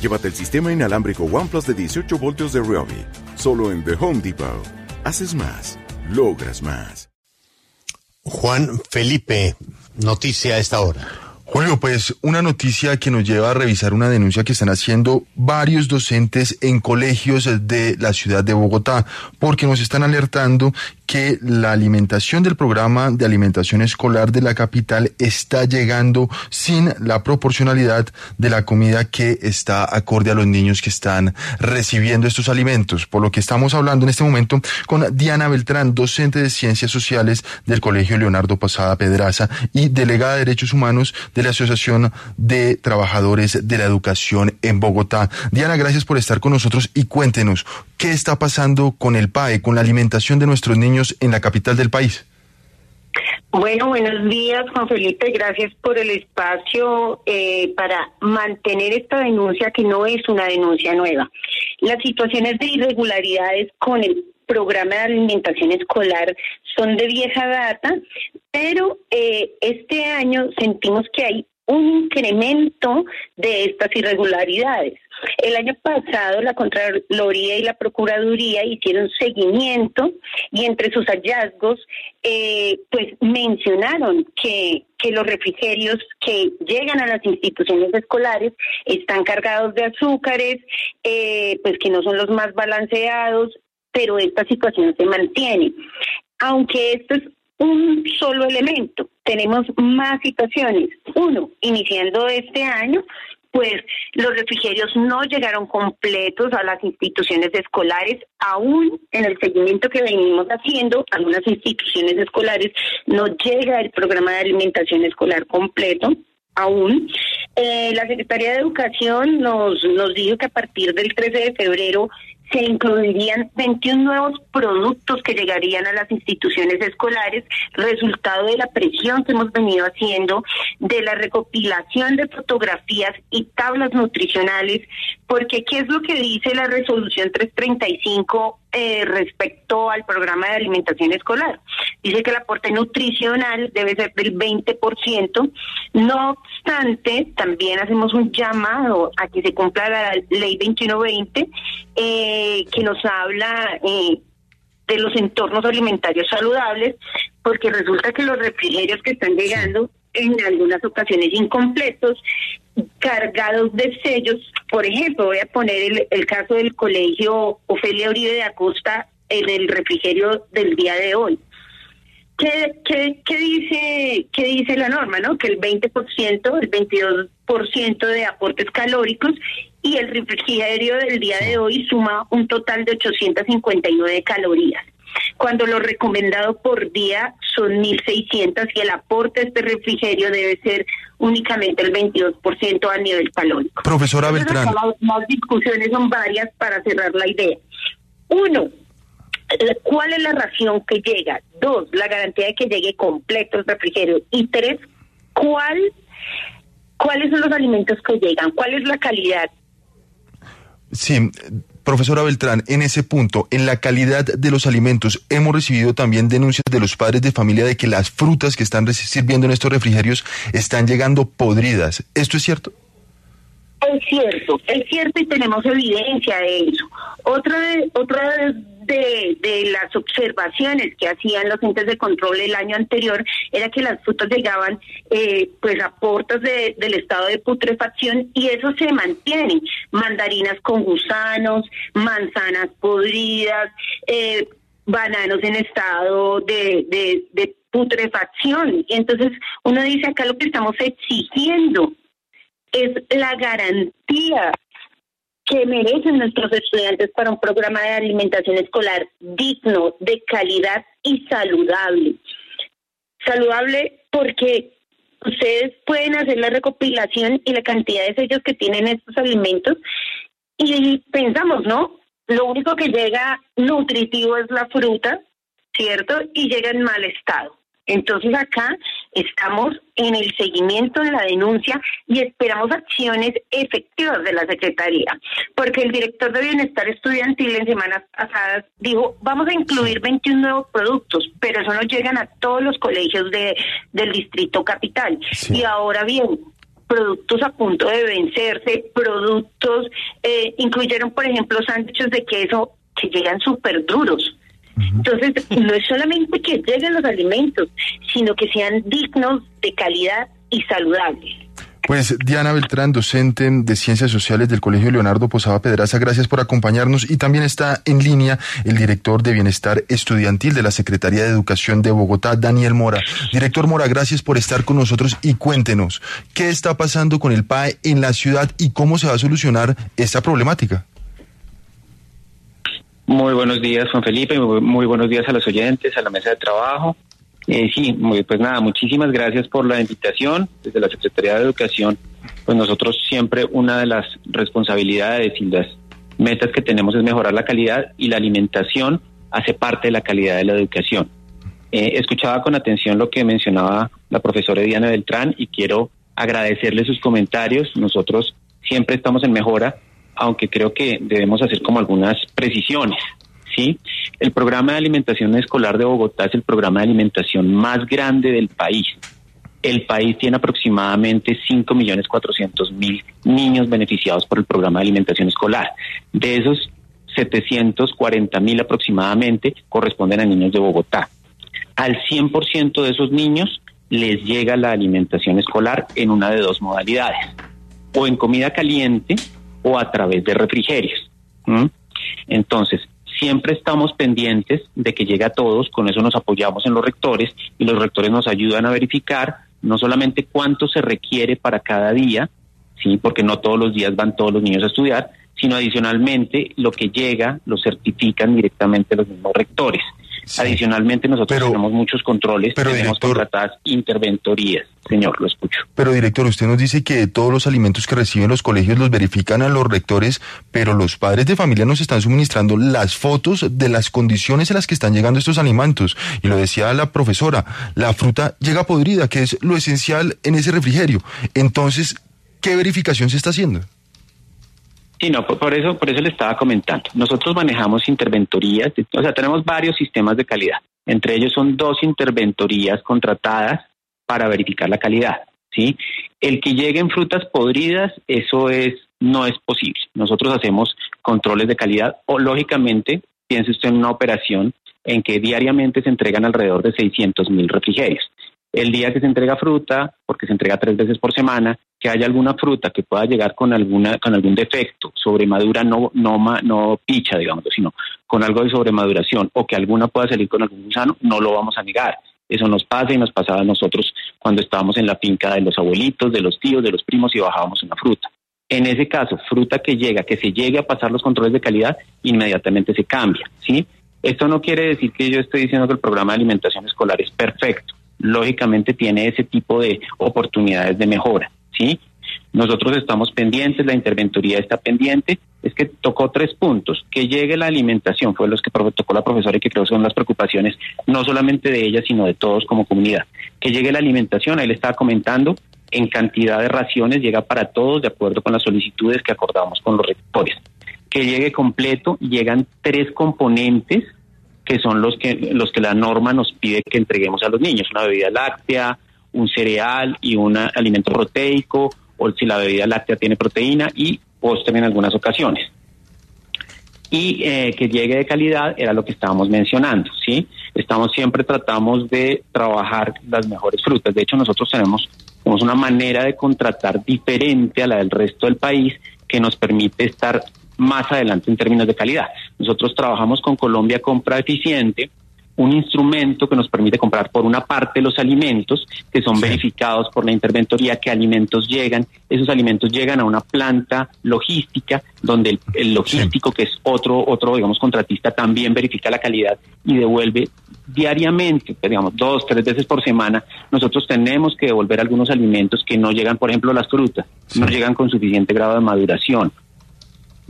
Llévate el sistema inalámbrico OnePlus de 18 voltios de Ryobi. Solo en The Home Depot. Haces más. Logras más. Juan Felipe, noticia a esta hora. Julio, pues una noticia que nos lleva a revisar una denuncia que están haciendo varios docentes en colegios de la ciudad de Bogotá, porque nos están alertando que la alimentación del programa de alimentación escolar de la capital está llegando sin la proporcionalidad de la comida que está acorde a los niños que están recibiendo estos alimentos. Por lo que estamos hablando en este momento con Diana Beltrán, docente de Ciencias Sociales del Colegio Leonardo Pasada Pedraza y delegada de Derechos Humanos de la Asociación de Trabajadores de la Educación en Bogotá. Diana, gracias por estar con nosotros y cuéntenos qué está pasando con el PAE, con la alimentación de nuestros niños en la capital del país. Bueno, buenos días, Juan Felipe. Gracias por el espacio eh, para mantener esta denuncia, que no es una denuncia nueva. Las situaciones de irregularidades con el programa de alimentación escolar son de vieja data, pero eh, este año sentimos que hay un incremento de estas irregularidades. El año pasado la Contraloría y la Procuraduría hicieron seguimiento y entre sus hallazgos eh, pues mencionaron que, que los refrigerios que llegan a las instituciones escolares están cargados de azúcares, eh, pues que no son los más balanceados, pero esta situación se mantiene. Aunque esto es un solo elemento. Tenemos más situaciones. Uno, iniciando este año, pues los refrigerios no llegaron completos a las instituciones escolares, aún en el seguimiento que venimos haciendo, algunas instituciones escolares no llega el programa de alimentación escolar completo aún. Eh, la Secretaría de Educación nos, nos dijo que a partir del 13 de febrero se incluirían 21 nuevos productos que llegarían a las instituciones escolares, resultado de la presión que hemos venido haciendo, de la recopilación de fotografías y tablas nutricionales, porque ¿qué es lo que dice la resolución 335 eh, respecto al programa de alimentación escolar? Dice que el aporte nutricional debe ser del 20%, no obstante, también hacemos un llamado a que se cumpla la ley 2120, eh, que nos habla eh, de los entornos alimentarios saludables, porque resulta que los refrigerios que están llegando en algunas ocasiones incompletos, cargados de sellos. Por ejemplo, voy a poner el, caso del colegio Ofelia Uribe de Acosta en el refrigerio del día de hoy. ¿Qué, qué, qué dice, qué dice la norma? no Que el 20%, el 22% de aportes calóricos y el refrigerio del día de hoy suma un total de 859 calorías cuando lo recomendado por día son 1.600 y el aporte de este refrigerio debe ser únicamente el 22% a nivel calórico. Profesora Beltrán. Las, discusiones son varias para cerrar la idea. Uno, ¿cuál es la ración que llega? Dos, la garantía de que llegue completo el refrigerio. Y tres, ¿cuál, ¿cuáles son los alimentos que llegan? ¿Cuál es la calidad? Sí, Profesora Beltrán, en ese punto, en la calidad de los alimentos, hemos recibido también denuncias de los padres de familia de que las frutas que están sirviendo en estos refrigerios están llegando podridas. ¿Esto es cierto? Es cierto, es cierto y tenemos evidencia de eso. Otra de, otra las observaciones que hacían los entes de control el año anterior era que las frutas llegaban eh, pues a puertas del estado de putrefacción y eso se mantiene. Mandarinas con gusanos, manzanas podridas, eh, bananos en estado de, de, de putrefacción. Entonces, uno dice acá lo que estamos exigiendo es la garantía que merecen nuestros estudiantes para un programa de alimentación escolar digno, de calidad y saludable. Saludable porque ustedes pueden hacer la recopilación y la cantidad de sellos que tienen estos alimentos y pensamos, ¿no? Lo único que llega nutritivo es la fruta, ¿cierto? Y llega en mal estado. Entonces acá estamos en el seguimiento de la denuncia y esperamos acciones efectivas de la Secretaría, porque el director de Bienestar Estudiantil en semanas pasadas dijo, vamos a incluir 21 nuevos productos, pero eso no llegan a todos los colegios de, del Distrito Capital. Y ahora bien, productos a punto de vencerse, productos, eh, incluyeron por ejemplo sándwiches de queso que llegan súper duros. Entonces, no es solamente que lleguen los alimentos, sino que sean dignos, de calidad y saludables. Pues Diana Beltrán, docente de Ciencias Sociales del Colegio Leonardo Posada Pedraza, gracias por acompañarnos y también está en línea el director de Bienestar Estudiantil de la Secretaría de Educación de Bogotá, Daniel Mora. Director Mora, gracias por estar con nosotros y cuéntenos qué está pasando con el PAE en la ciudad y cómo se va a solucionar esta problemática. Muy buenos días, Juan Felipe. Muy, buenos días a los oyentes, a la mesa de trabajo. Eh, sí, pues nada, muchísimas gracias por la invitación. Desde la Secretaría de Educación, pues nosotros siempre una de las responsabilidades y las metas que tenemos es mejorar la calidad y la alimentación hace parte de la calidad de la educación. Eh, escuchaba con atención lo que mencionaba la profesora Diana Beltrán y quiero agradecerle sus comentarios. Nosotros siempre estamos en mejora aunque creo que debemos hacer como algunas precisiones. ¿sí? El programa de alimentación escolar de Bogotá es el programa de alimentación más grande del país. El país tiene aproximadamente 5.400.000 niños beneficiados por el programa de alimentación escolar. De esos, 740.000 aproximadamente corresponden a niños de Bogotá. Al 100% de esos niños les llega la alimentación escolar en una de dos modalidades. O en comida caliente, o a través de refrigerios. Entonces, siempre estamos pendientes de que llegue a todos, con eso nos apoyamos en los rectores y los rectores nos ayudan a verificar no solamente cuánto se requiere para cada día, sí, porque no todos los días van todos los niños a estudiar, sino adicionalmente lo que llega lo certifican directamente los mismos rectores. Adicionalmente, nosotros tenemos muchos controles, pero tenemos contratadas interventorías. Señor, lo escucho. Pero, director, usted nos dice que todos los alimentos que reciben los colegios los verifican a los rectores, pero los padres de familia nos están suministrando las fotos de las condiciones en las que están llegando estos alimentos. Y lo decía la profesora, la fruta llega podrida, que es lo esencial en ese refrigerio. Entonces, ¿qué verificación se está haciendo? Sí, no, por, eso, por eso le estaba comentando. Nosotros manejamos interventorías, o sea, tenemos varios sistemas de calidad. Entre ellos son dos interventorías contratadas para verificar la calidad. ¿sí? El que lleguen frutas podridas, eso es no es posible. Nosotros hacemos controles de calidad o lógicamente, piense usted en una operación en que diariamente se entregan alrededor de 600 mil refrigerios el día que se entrega fruta, porque se entrega tres veces por semana, que haya alguna fruta que pueda llegar con alguna con algún defecto, sobremadura no no no picha, digamos, sino con algo de sobremaduración o que alguna pueda salir con algún gusano, no lo vamos a negar. Eso nos pasa y nos pasaba a nosotros cuando estábamos en la finca de los abuelitos, de los tíos, de los primos y bajábamos una fruta. En ese caso, fruta que llega, que se llegue a pasar los controles de calidad, inmediatamente se cambia, ¿sí? Esto no quiere decir que yo estoy diciendo que el programa de alimentación escolar es perfecto lógicamente tiene ese tipo de oportunidades de mejora, ¿sí? Nosotros estamos pendientes, la interventoría está pendiente, es que tocó tres puntos, que llegue la alimentación, fue los que tocó la profesora y que creo son las preocupaciones no solamente de ella, sino de todos como comunidad. Que llegue la alimentación, ahí le estaba comentando, en cantidad de raciones llega para todos de acuerdo con las solicitudes que acordamos con los rectores. Que llegue completo, llegan tres componentes que son los que, los que la norma nos pide que entreguemos a los niños, una bebida láctea, un cereal y un alimento proteico, o si la bebida láctea tiene proteína y postre en algunas ocasiones. Y eh, que llegue de calidad era lo que estábamos mencionando, ¿sí? Estamos siempre tratamos de trabajar las mejores frutas. De hecho, nosotros tenemos, tenemos una manera de contratar diferente a la del resto del país que nos permite estar más adelante en términos de calidad. Nosotros trabajamos con Colombia Compra Eficiente, un instrumento que nos permite comprar por una parte los alimentos que son verificados por la interventoría, qué alimentos llegan. Esos alimentos llegan a una planta logística donde el, el logístico, que es otro, otro, digamos, contratista, también verifica la calidad y devuelve diariamente, pues, digamos, dos, tres veces por semana, nosotros tenemos que devolver algunos alimentos que no llegan, por ejemplo, las frutas, no llegan con suficiente grado de maduración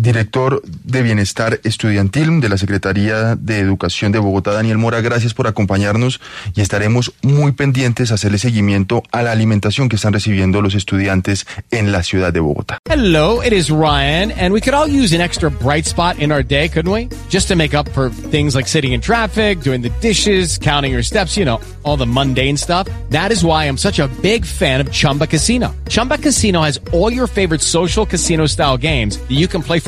director de Bienestar Estudiantil de la Secretaría de Educación de Bogotá, Daniel Mora, gracias por acompañarnos y estaremos muy pendientes a hacerle seguimiento a la alimentación que están recibiendo los estudiantes en la ciudad de Bogotá. Hello, it is Ryan, and we could all use an extra bright spot in our day, couldn't we? Just to make up for things like sitting in traffic, doing the dishes, counting your steps, you know, all the mundane stuff. That is why I'm such a big fan of Chumba Casino. Chumba Casino has all your favorite social casino style games that you can play for